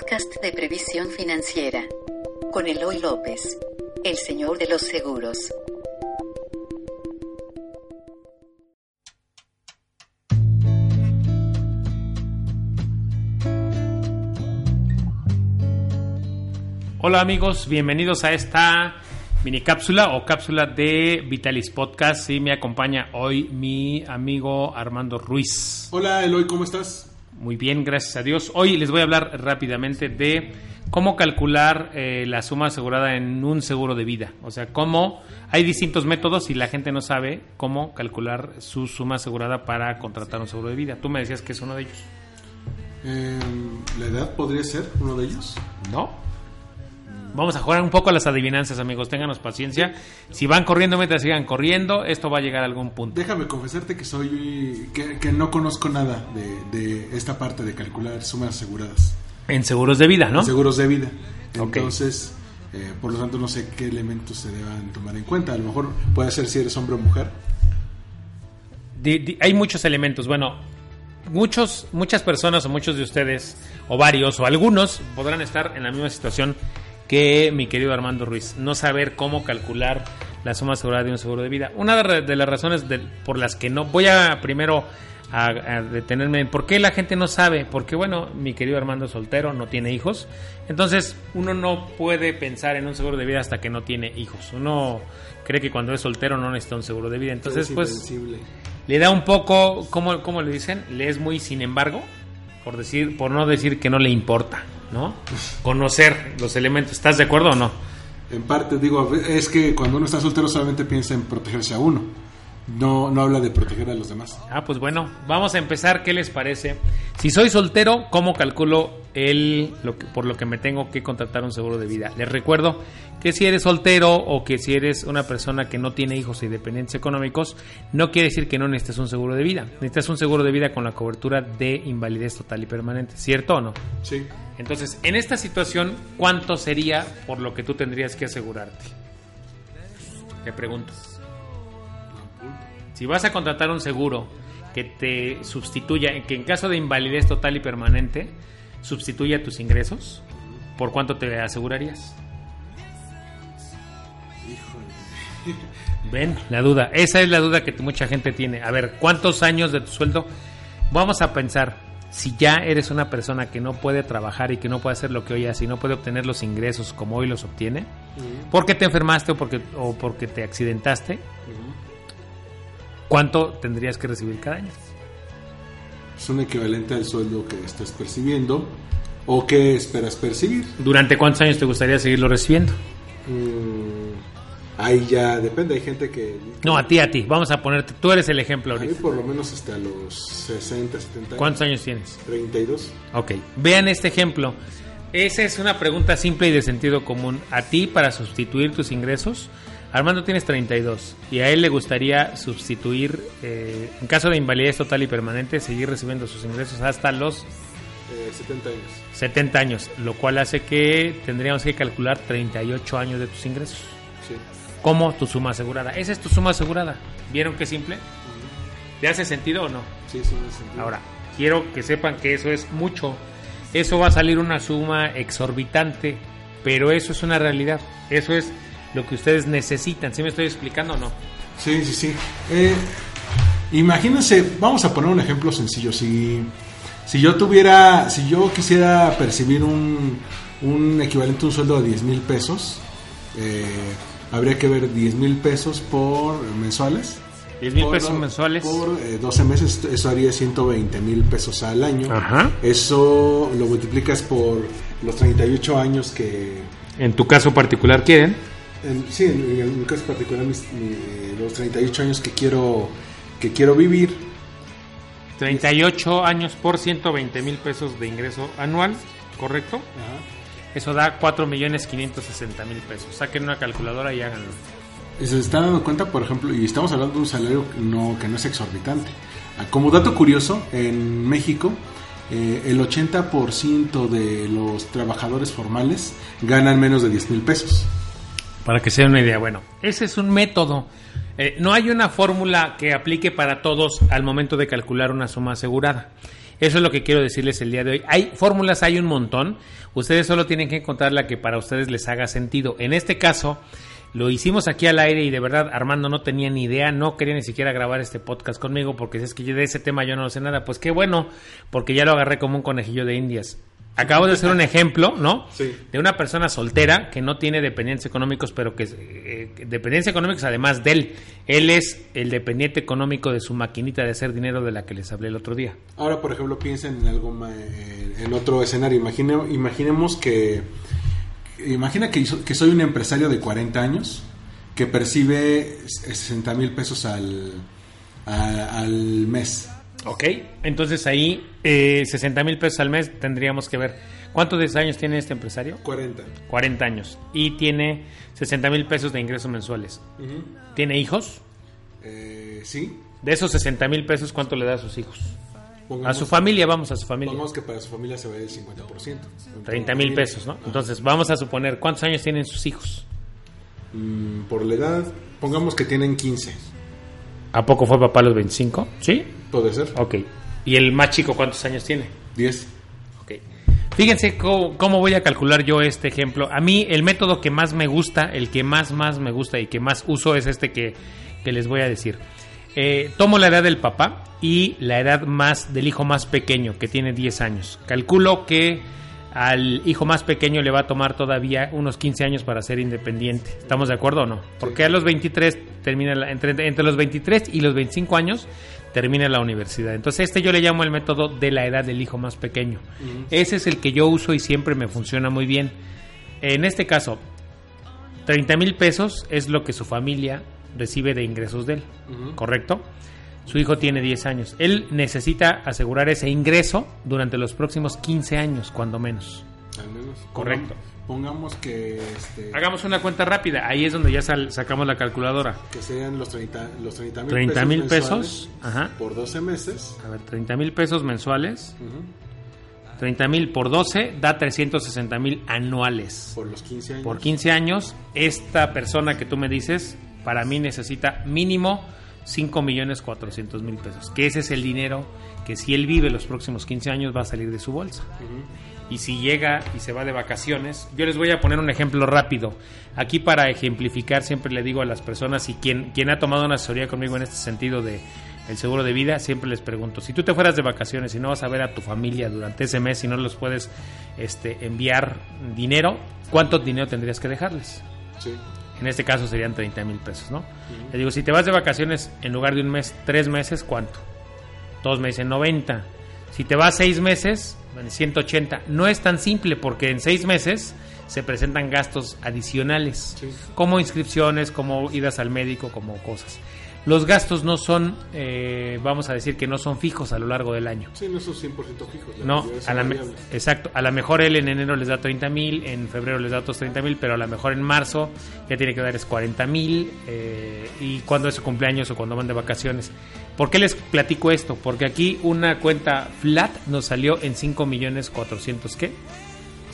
podcast de previsión financiera con Eloy López, el señor de los seguros. Hola amigos, bienvenidos a esta mini cápsula o cápsula de Vitalis Podcast y me acompaña hoy mi amigo Armando Ruiz. Hola Eloy, ¿cómo estás? Muy bien, gracias a Dios. Hoy les voy a hablar rápidamente de cómo calcular eh, la suma asegurada en un seguro de vida. O sea, cómo hay distintos métodos y la gente no sabe cómo calcular su suma asegurada para contratar un seguro de vida. Tú me decías que es uno de ellos. Eh, ¿La edad podría ser uno de ellos? No. Vamos a jugar un poco a las adivinanzas, amigos. Ténganos paciencia. Si van corriendo, mientras sigan corriendo, esto va a llegar a algún punto. Déjame confesarte que soy que, que no conozco nada de, de, esta parte de calcular sumas aseguradas. En seguros de vida, ¿no? En seguros de vida. Entonces, okay. eh, por lo tanto, no sé qué elementos se deban tomar en cuenta. A lo mejor puede ser si eres hombre o mujer. De, de, hay muchos elementos. Bueno, muchos, muchas personas o muchos de ustedes, o varios, o algunos, podrán estar en la misma situación que mi querido Armando Ruiz, no saber cómo calcular la suma asegurada de un seguro de vida. Una de las razones de, por las que no voy a primero a, a, detenerme en por qué la gente no sabe, porque bueno, mi querido Armando es soltero, no tiene hijos, entonces uno no puede pensar en un seguro de vida hasta que no tiene hijos. Uno cree que cuando es soltero no necesita un seguro de vida, entonces es pues le da un poco, ¿cómo, ¿cómo le dicen? Le es muy sin embargo, por decir, por no decir que no le importa. ¿No? Conocer los elementos. ¿Estás de acuerdo o no? En parte, digo, es que cuando uno está soltero solamente piensa en protegerse a uno. No, no habla de proteger a los demás. Ah, pues bueno, vamos a empezar. ¿Qué les parece? Si soy soltero, ¿cómo calculo el, lo que, por lo que me tengo que contratar un seguro de vida? Les recuerdo que si eres soltero o que si eres una persona que no tiene hijos y dependientes económicos, no quiere decir que no necesites un seguro de vida. Necesitas un seguro de vida con la cobertura de invalidez total y permanente, ¿cierto o no? Sí. Entonces, en esta situación, ¿cuánto sería por lo que tú tendrías que asegurarte? Te pregunto. Si vas a contratar un seguro que te sustituya, que en caso de invalidez total y permanente, sustituya tus ingresos, ¿por cuánto te asegurarías? Híjole. Ven, la duda. Esa es la duda que mucha gente tiene. A ver, ¿cuántos años de tu sueldo? Vamos a pensar, si ya eres una persona que no puede trabajar y que no puede hacer lo que hoy hace y no puede obtener los ingresos como hoy los obtiene, uh -huh. porque te enfermaste o porque, o porque te accidentaste, uh -huh. ¿Cuánto tendrías que recibir cada año? Es un equivalente al sueldo que estás percibiendo o que esperas percibir. ¿Durante cuántos años te gustaría seguirlo recibiendo? Mm, ahí ya depende, hay gente que... No, a ti, a ti. Vamos a ponerte, tú eres el ejemplo ahorita. A mí por lo menos hasta los 60, 70 años. ¿Cuántos años tienes? 32. Ok, vean este ejemplo. Esa es una pregunta simple y de sentido común. A ti, para sustituir tus ingresos, Armando tienes 32 y a él le gustaría sustituir, eh, en caso de invalidez total y permanente, seguir recibiendo sus ingresos hasta los eh, 70 años. 70 años, lo cual hace que tendríamos que calcular 38 años de tus ingresos. Sí. Como tu suma asegurada. Esa es tu suma asegurada. ¿Vieron qué simple? Uh -huh. ¿Te hace sentido o no? Sí, sí, me sentido. Ahora, quiero que sepan que eso es mucho. Eso va a salir una suma exorbitante, pero eso es una realidad. Eso es lo que ustedes necesitan. ¿Sí me estoy explicando o no? Sí, sí, sí. Eh, imagínense, vamos a poner un ejemplo sencillo. Si, si yo tuviera, si yo quisiera percibir un, un equivalente a un sueldo de 10 mil pesos, eh, habría que ver 10 mil pesos por mensuales. 10 mil pesos mensuales. Por eh, 12 meses, eso haría 120 mil pesos al año. Ajá. Eso lo multiplicas por los 38 años que... En tu caso particular quieren. En, sí, en, en, mi caso particular, mis, mi, los 38 años que quiero, que quiero vivir, 38 años por 120 mil pesos de ingreso anual, ¿correcto? Ajá. Eso da 4 millones 560 mil pesos. Saquen una calculadora y háganlo. Y se están dando cuenta, por ejemplo, y estamos hablando de un salario no, que no es exorbitante. Ah, Como dato curioso, en México eh, el 80% de los trabajadores formales ganan menos de 10 mil pesos. Para que se den una idea, bueno, ese es un método. Eh, no hay una fórmula que aplique para todos al momento de calcular una suma asegurada. Eso es lo que quiero decirles el día de hoy. Hay fórmulas, hay un montón. Ustedes solo tienen que encontrar la que para ustedes les haga sentido. En este caso, lo hicimos aquí al aire y de verdad Armando no tenía ni idea, no quería ni siquiera grabar este podcast conmigo porque es que yo de ese tema yo no sé nada. Pues qué bueno, porque ya lo agarré como un conejillo de indias. Acabo de hacer un ejemplo, ¿no? Sí. De una persona soltera que no tiene dependientes económicos, pero que eh, dependencia económicos además de él. Él es el dependiente económico de su maquinita de hacer dinero de la que les hablé el otro día. Ahora, por ejemplo, piensen en algo en otro escenario. Imagine- imaginemos que imagina que, so- que soy un empresario de 40 años que percibe 60 mil pesos al, a- al mes. Ok. Entonces ahí, eh, 60 mil pesos al mes, tendríamos que ver. ¿Cuántos años tiene este empresario? 40. 40 años. Y tiene 60 mil pesos de ingresos mensuales. ¿Tiene hijos? Eh, sí. De esos 60 mil pesos, ¿cuánto le da a sus hijos? A su familia, vamos a su familia. Pongamos que para su familia se va el 50%. 30 mil pesos, ¿no? Entonces, vamos a suponer, ¿cuántos años tienen sus hijos? Mm, por la edad, pongamos que tienen 15. ¿A poco fue papá a los 25? ¿Sí? Puede ser. Ok. ¿Y el más chico cuántos años tiene? 10. Ok. Fíjense cómo, cómo voy a calcular yo este ejemplo. A mí el método que más me gusta, el que más más me gusta y que más uso es este que, que les voy a decir. Eh, tomo la edad del papá y la edad más del hijo más pequeño, que tiene 10 años. Calculo que al hijo más pequeño le va a tomar todavía unos 15 años para ser independiente. ¿Estamos de acuerdo o no? Porque a los 23 termina la- entre, entre los 23 y los 25 años termina la universidad. Entonces este yo le llamo el método de la edad del hijo más pequeño. Ese es el que yo uso y siempre me funciona muy bien. En este caso, 30 mil pesos es lo que su familia recibe de ingresos de él, ¿correcto? Su hijo tiene 10 años. Él necesita asegurar ese ingreso durante los próximos 15 años, cuando menos. Al menos. Correcto. Pongamos que, este, Hagamos una cuenta rápida. Ahí es donde ya sal- sacamos la calculadora. que sean los 30 los 30 mil 30 mil mensuales pesos. Ajá. por 12 meses. A ver, 30 mil pesos mensuales. Ujú. 30 mil por 12 da 360 mil anuales. Por los 15 años. Por 15 años, esta persona que tú me dices, para mí necesita mínimo 5 millones 400 mil pesos. Que ese es el dinero que si él vive los próximos 15 años va a salir de su bolsa. Y si llega y se va de vacaciones, yo les voy a poner un ejemplo rápido. Aquí para ejemplificar siempre le digo a las personas y quien, quien ha tomado una asesoría conmigo en este sentido de el seguro de vida, siempre les pregunto, si tú te fueras de vacaciones y no vas a ver a tu familia durante ese mes y no los puedes este, enviar dinero, ¿cuánto dinero tendrías que dejarles? Sí. En este caso serían 30 mil pesos, ¿no? Le digo, si te vas de vacaciones en lugar de un mes, tres meses, ¿cuánto? Todos me dicen 90. Si te vas seis meses, bueno, 180. No es tan simple porque en seis meses se presentan gastos adicionales, Sí. como inscripciones, como idas al médico, como cosas. Los gastos no son, eh, vamos a decir que no son fijos a lo largo del año. Sí, no son 100% fijos. la No, a la exacto. A lo mejor él en enero les da 30 mil, en febrero les da otros 30 mil, pero a lo mejor en marzo ya tiene que darles 40 mil. y cuando es su cumpleaños o cuando van de vacaciones. ¿Por qué les platico esto? Porque aquí una cuenta flat nos salió en 5 millones 400, ¿qué?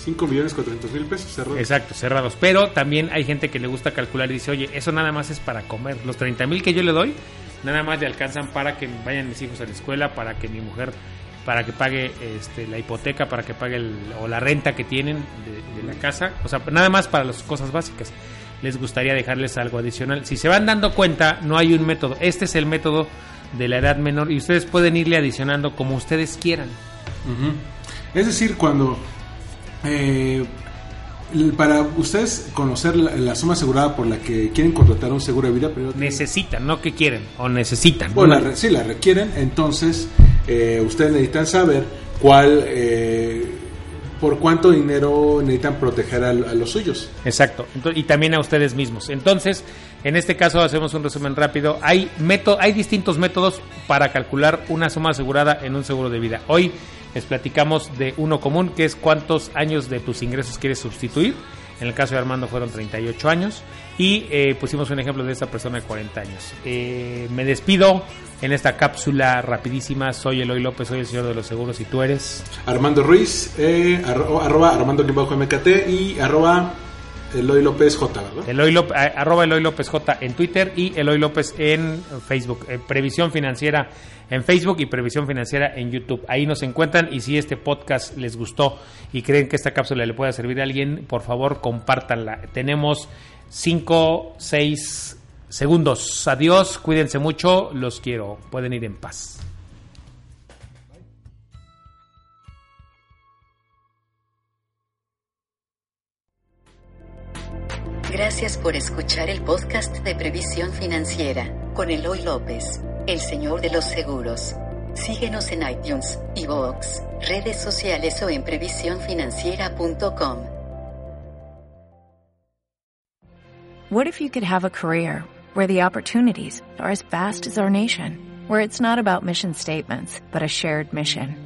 5 millones 400 mil pesos cerrados. Exacto, cerrados. Pero también hay gente que le gusta calcular y dice, oye, eso nada más es para comer. Los 30 mil que yo le doy, nada más le alcanzan para que vayan mis hijos a la escuela, para que mi mujer, para que pague este, la hipoteca, para que pague el- o la renta que tienen de, de la casa. O sea, nada más para las cosas básicas. Les gustaría dejarles algo adicional. Si se van dando cuenta, no hay un método. Este es el método de la edad menor y ustedes pueden irle adicionando como ustedes quieran. Es decir, cuando eh, para ustedes conocer la, la suma asegurada por la que quieren contratar un seguro de vida, primero tienen- Necesitan, no que quieren, o necesitan. o la Una- re- sí, la requieren, entonces eh, ustedes necesitan saber cuál, eh, por cuánto dinero necesitan proteger a, los suyos. Exacto, y también a ustedes mismos. Entonces, en este caso hacemos un resumen rápido. Hay, método, hay distintos métodos para calcular una suma asegurada en un seguro de vida. Hoy les platicamos de uno común, que es cuántos años de tus ingresos quieres sustituir. En el caso de Armando fueron 38 años. Y eh, pusimos un ejemplo de esta persona de 40 años. Eh, me despido en esta cápsula rapidísima. Soy Eloy López, soy el señor de los seguros y tú eres. Armando Ruiz, eh, arro- arroba Armando MKT y arroba Eloy López J, ¿verdad? Eloy López, arroba Eloy López J en Twitter y Eloy López en Facebook. Eh, Previsión Financiera en Facebook y Previsión Financiera en YouTube. Ahí nos encuentran y si este podcast les gustó y creen que esta cápsula le pueda servir a alguien, por favor compártanla. Tenemos 5, 6 segundos. Adiós, cuídense mucho, los quiero. Pueden ir en paz. Gracias por escuchar el podcast de Previsión Financiera con Eloy López, el señor de los seguros. Síguenos en iTunes, iVoox, redes sociales o en previsiónfinanciera.com. What if you could have a career where the opportunities are as vast as our nation, where it's not about mission statements, but a shared mission?